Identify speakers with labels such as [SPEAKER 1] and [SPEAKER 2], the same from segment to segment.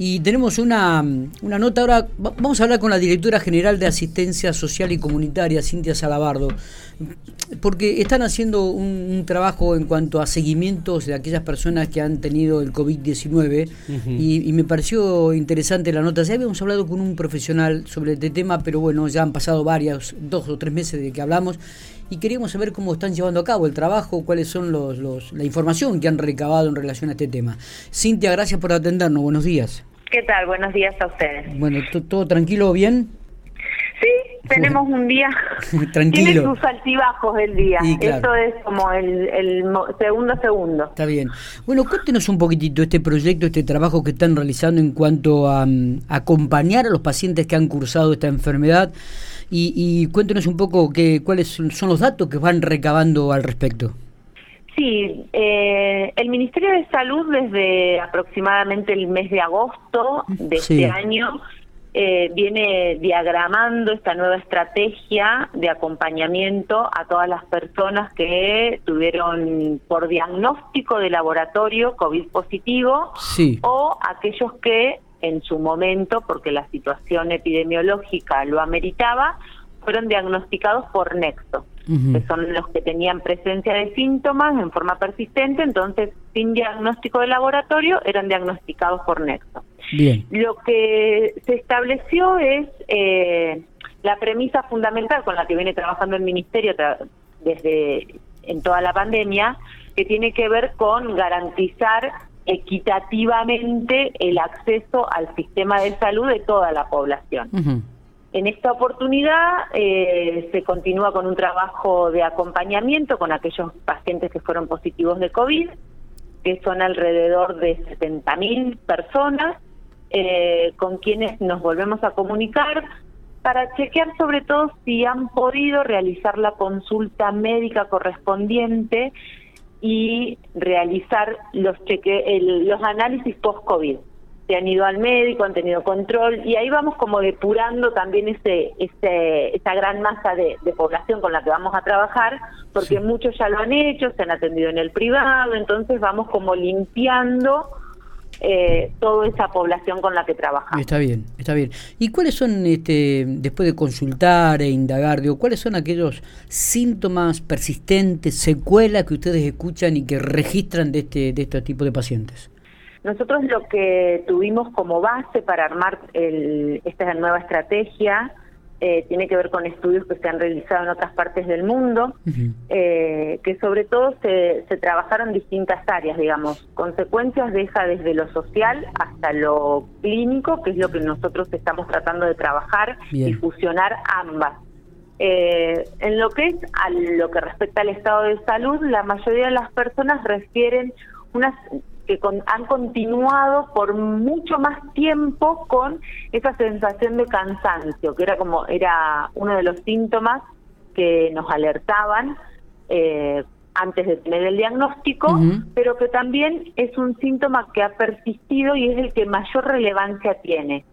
[SPEAKER 1] Y tenemos una, una nota ahora, vamos a hablar con la directora general de Asistencia Social y Comunitaria, Cintia Salabardo, porque están haciendo un, trabajo en cuanto a seguimientos de aquellas personas que han tenido el COVID-19 y, me pareció interesante la nota. Ya habíamos hablado con un profesional sobre este tema, pero bueno, ya han pasado varios, dos o tres meses de que hablamos y queríamos saber cómo están llevando a cabo el trabajo, cuáles son los, los, la información que han recabado en relación a este tema. Cintia, gracias por atendernos. Buenos días.
[SPEAKER 2] ¿Qué tal? Buenos días a ustedes.
[SPEAKER 1] Bueno, ¿todo tranquilo, bien?
[SPEAKER 2] Sí, tenemos un día.
[SPEAKER 1] Tranquilo.
[SPEAKER 2] Tiene sus altibajos el día. Esto es como el, el segundo a segundo.
[SPEAKER 1] Está bien. Bueno, cuéntenos un poquitito este proyecto, este trabajo que están realizando en cuanto a, mm, acompañar a los pacientes que han cursado esta enfermedad y, y cuéntenos un poco que, cuáles son los datos que van recabando al respecto.
[SPEAKER 2] Sí, eh, el Ministerio de Salud desde aproximadamente el mes de agosto de este año eh, viene diagramando esta nueva estrategia de acompañamiento a todas las personas que tuvieron por diagnóstico de laboratorio COVID positivo o aquellos que en su momento, porque la situación epidemiológica lo ameritaba, fueron diagnosticados por nexo que son los que tenían presencia de síntomas en forma persistente, entonces sin diagnóstico de laboratorio eran diagnosticados por nexo.
[SPEAKER 1] Bien.
[SPEAKER 2] Lo que se estableció es eh, la premisa fundamental con la que viene trabajando el Ministerio desde en toda la pandemia, que tiene que ver con garantizar equitativamente el acceso al sistema de salud de toda la población. En esta oportunidad eh, se continúa con un trabajo de acompañamiento con aquellos pacientes que fueron positivos de COVID, que son alrededor de 70.000 personas, eh, con quienes nos volvemos a comunicar para chequear sobre todo si han podido realizar la consulta médica correspondiente y realizar los, cheque los análisis post-COVID se han ido al médico, han tenido control y ahí vamos como depurando también ese, ese esa gran masa de, población con la que vamos a trabajar, porque muchos ya lo han hecho, se han atendido en el privado, entonces vamos como limpiando eh, toda esa población con la que trabajamos.
[SPEAKER 1] Está bien, está bien. ¿Y cuáles son, este, después de consultar e indagar, digo, cuáles son aquellos síntomas persistentes, secuelas que ustedes escuchan y que registran de este, de este tipo de pacientes?
[SPEAKER 2] Nosotros lo que tuvimos como base para armar el, esta nueva estrategia eh, tiene que ver con estudios que se han realizado en otras partes del mundo, eh, que sobre todo se, se trabajaron distintas áreas, digamos. Consecuencias deja desde lo social hasta lo clínico, que es lo que nosotros estamos tratando de trabajar y fusionar ambas. Eh, en lo que es a lo que respecta al estado de salud, la mayoría de las personas refieren unas que han continuado por mucho más tiempo con esa sensación de cansancio, que era como era uno de los síntomas que nos alertaban eh, antes de tener el diagnóstico, pero que también es un síntoma que ha persistido y es el que mayor relevancia tiene.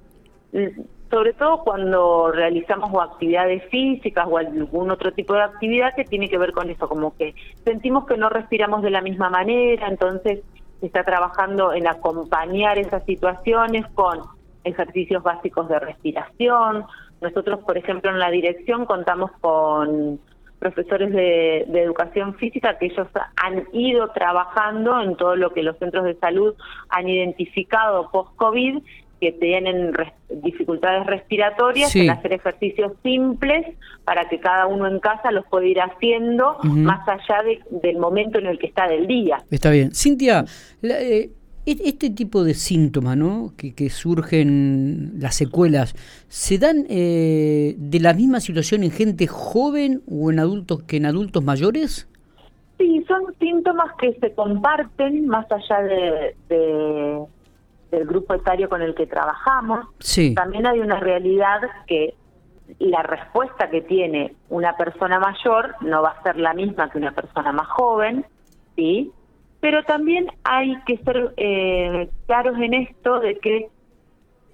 [SPEAKER 2] Sobre todo cuando realizamos o actividades físicas o algún otro tipo de actividad que tiene que ver con eso, como que sentimos que no respiramos de la misma manera, entonces está trabajando en acompañar esas situaciones con ejercicios básicos de respiración. Nosotros, por ejemplo, en la dirección contamos con profesores de, educación física que ellos han ido trabajando en todo lo que los centros de salud han identificado post-COVID que tienen dificultades respiratorias, en hacer ejercicios simples para que cada uno en casa los pueda ir haciendo más allá del momento en el que está del día.
[SPEAKER 1] Está bien. Cintia, eh, e-, este tipo de síntomas ¿no? que, que surgen, las secuelas, ¿se dan eh, de la misma situación en gente joven o en adultos que en adultos mayores?
[SPEAKER 2] Sí, son síntomas que se comparten más allá de del grupo etario con el que trabajamos, también hay una realidad que la respuesta que tiene una persona mayor no va a ser la misma que una persona más joven, ¿sí? Pero también hay que ser eh, claros en esto de que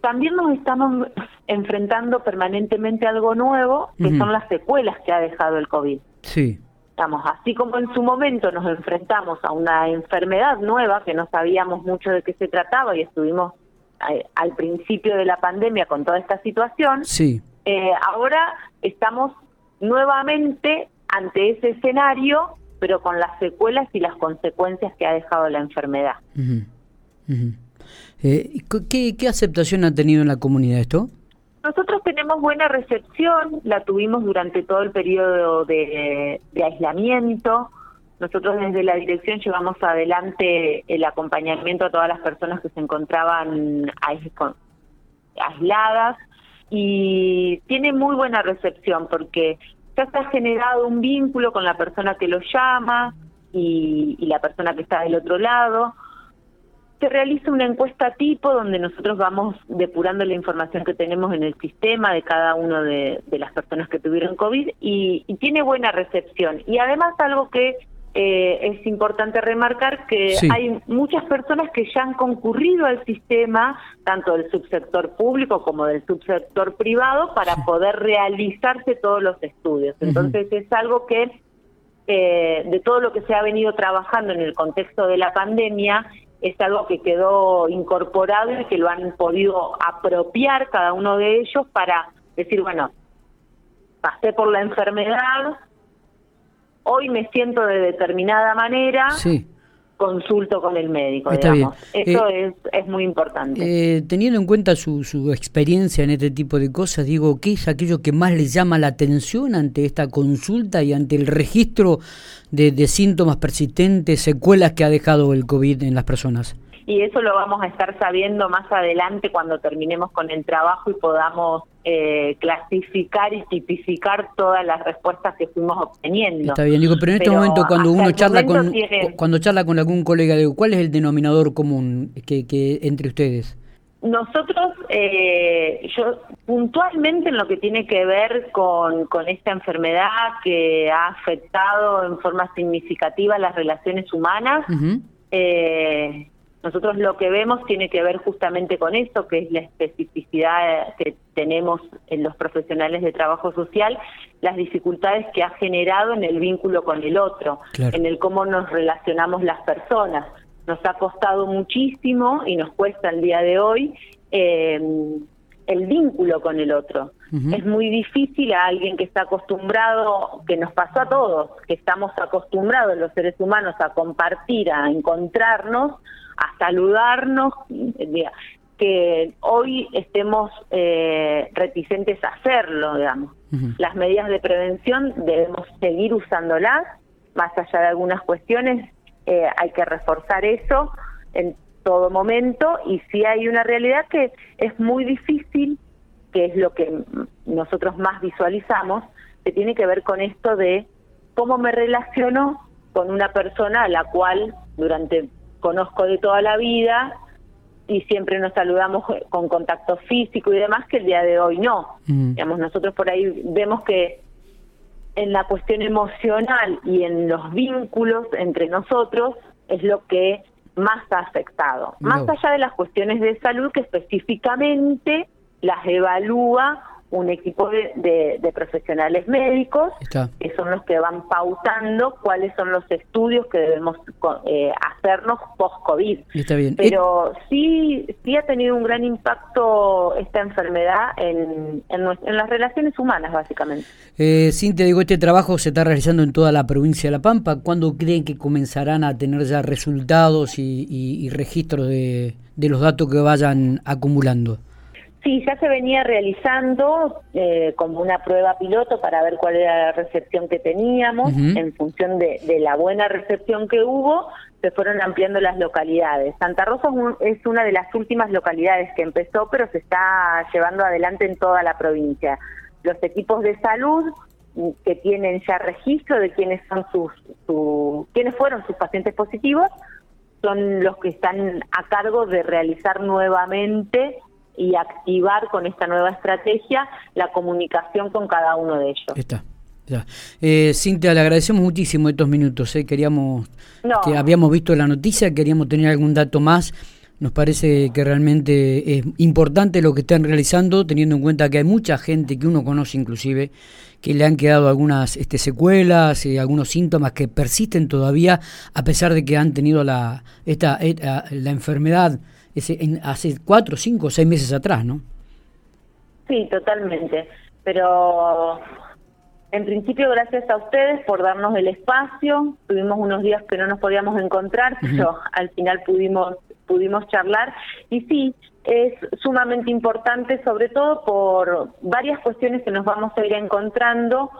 [SPEAKER 2] también nos estamos enfrentando permanentemente a algo nuevo, que son las secuelas que ha dejado el COVID.
[SPEAKER 1] Sí
[SPEAKER 2] así como en su momento nos enfrentamos a una enfermedad nueva que no sabíamos mucho de qué se trataba y estuvimos al principio de la pandemia con toda esta situación.
[SPEAKER 1] Sí.
[SPEAKER 2] Eh, ahora estamos nuevamente ante ese escenario, pero con las secuelas y las consecuencias que ha dejado la enfermedad.
[SPEAKER 1] Eh, ¿qué, ¿Qué aceptación ha tenido en la comunidad esto?
[SPEAKER 2] Nosotros tenemos buena recepción, la tuvimos durante todo el periodo de, aislamiento. Nosotros desde la dirección llevamos adelante el acompañamiento a todas las personas que se encontraban aisladas y tiene muy buena recepción porque ya ha generado un vínculo con la persona que lo llama y la persona que está del otro lado se realiza una encuesta tipo donde nosotros vamos depurando la información que tenemos en el sistema de cada una de, las personas que tuvieron COVID y, tiene buena recepción. Y además algo que eh, es importante remarcar que hay muchas personas que ya han concurrido al sistema, tanto del subsector público como del subsector privado, para poder realizarse todos los estudios. Entonces es algo que eh, de todo lo que se ha venido trabajando en el contexto de la pandemia, es algo que quedó incorporado y que lo han podido apropiar cada uno de ellos para decir, bueno, pasé por la enfermedad, hoy me siento de determinada manera, sí consulto con el médico. Está digamos. Eso eh, es, es muy importante.
[SPEAKER 1] Eh, teniendo en cuenta su, su experiencia en este tipo de cosas, digo, ¿qué es aquello que más le llama la atención ante esta consulta y ante el registro de, de síntomas persistentes, secuelas que ha dejado el COVID en las personas?
[SPEAKER 2] Y eso lo vamos a estar sabiendo más adelante cuando terminemos con el trabajo y podamos eh, clasificar y tipificar todas las respuestas que fuimos obteniendo.
[SPEAKER 1] Está bien, digo, pero en este momento cuando uno charla con cuando charla con algún colega, digo, ¿cuál es el denominador común que, que entre ustedes?
[SPEAKER 2] Nosotros, eh, yo puntualmente en lo que tiene que ver con, con esta enfermedad que ha afectado en forma significativa las relaciones humanas, eh, nosotros lo que vemos tiene que ver justamente con esto, que es la especificidad que tenemos en los profesionales de trabajo social, las dificultades que ha generado en el vínculo con el otro, en el cómo nos relacionamos las personas. Nos ha costado muchísimo y nos cuesta el día de hoy eh, el vínculo con el otro. Es muy difícil a alguien que está acostumbrado, que nos pasó a todos, que estamos acostumbrados los seres humanos a compartir, a encontrarnos, saludarnos, que hoy estemos eh, reticentes a hacerlo, digamos. Las medidas de prevención debemos seguir usándolas, más allá de algunas cuestiones, eh, hay que reforzar eso en todo momento y si hay una realidad que es muy difícil, que es lo que nosotros más visualizamos, que tiene que ver con esto de cómo me relaciono con una persona a la cual durante conozco de toda la vida y siempre nos saludamos con contacto físico y demás, que el día de hoy no. Mm. Digamos, nosotros por ahí vemos que en la cuestión emocional y en los vínculos entre nosotros es lo que más ha afectado. Más allá de las cuestiones de salud que específicamente las evalúa un equipo de, de, profesionales médicos que son los que van pautando cuáles son los estudios que debemos eh, hacernos post-COVID. Pero sí, sí ha tenido un gran impacto esta enfermedad en, en, las relaciones humanas, básicamente.
[SPEAKER 1] Eh, Cintia, digo, este trabajo se está realizando en toda la provincia de La Pampa. ¿Cuándo creen que comenzarán a tener ya resultados y, y registros de, de los datos que vayan acumulando?
[SPEAKER 2] Sí, ya se venía realizando eh, como una prueba piloto para ver cuál era la recepción que teníamos. En función de, la buena recepción que hubo, se fueron ampliando las localidades. Santa Rosa es una de las últimas localidades que empezó, pero se está llevando adelante en toda la provincia. Los equipos de salud mm, que tienen ya registro de quiénes son sus, quiénes fueron sus pacientes positivos son los que están a cargo de realizar nuevamente y activar con esta nueva estrategia la comunicación con cada uno de ellos.
[SPEAKER 1] Está. Eh, Cintia, le agradecemos muchísimo estos minutos. Eh. Queríamos, que habíamos visto la noticia, queríamos tener algún dato más. Nos parece que realmente es importante lo que están realizando, teniendo en cuenta que hay mucha gente que uno conoce inclusive, que le han quedado algunas este, secuelas, y algunos síntomas que persisten todavía, a pesar de que han tenido la, esta, esta la enfermedad ese, en, hace cuatro, cinco, seis meses atrás, ¿no?
[SPEAKER 2] Sí, totalmente. Pero en principio, gracias a ustedes por darnos el espacio. Tuvimos unos días que no nos podíamos encontrar, pero al final pudimos pudimos charlar. Y sí, es sumamente importante, sobre todo por varias cuestiones que nos vamos a ir encontrando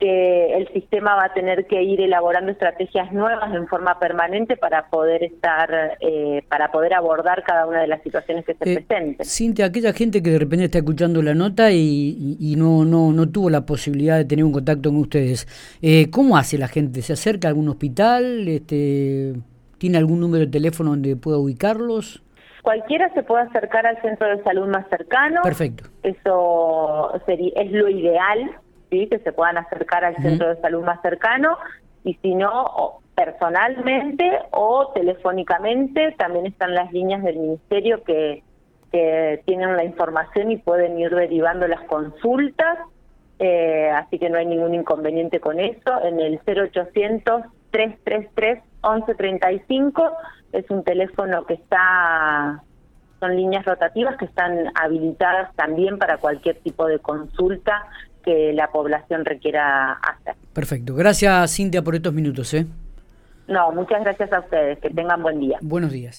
[SPEAKER 2] que el sistema va a tener que ir elaborando estrategias nuevas en forma permanente para poder estar, eh, para poder abordar cada una de las situaciones que se eh, presenten.
[SPEAKER 1] Cintia, aquella gente que de repente está escuchando la nota y, y, no, no, no tuvo la posibilidad de tener un contacto con ustedes, eh, ¿cómo hace la gente? ¿Se acerca a algún hospital? Este, ¿Tiene algún número de teléfono donde pueda ubicarlos?
[SPEAKER 2] Cualquiera se puede acercar al centro de salud más cercano.
[SPEAKER 1] Perfecto.
[SPEAKER 2] Eso sería, es lo ideal que se puedan acercar al centro de salud más cercano y si no, personalmente o telefónicamente, también están las líneas del ministerio que, que tienen la información y pueden ir derivando las consultas, eh, así que no hay ningún inconveniente con eso. En el 0800 333 1135 es un teléfono que está son líneas rotativas que están habilitadas también para cualquier tipo de consulta que la población requiera hacer.
[SPEAKER 1] Perfecto. Gracias, Cintia, por estos minutos. ¿eh?
[SPEAKER 2] No, muchas gracias a ustedes. Que tengan buen día.
[SPEAKER 1] Buenos días.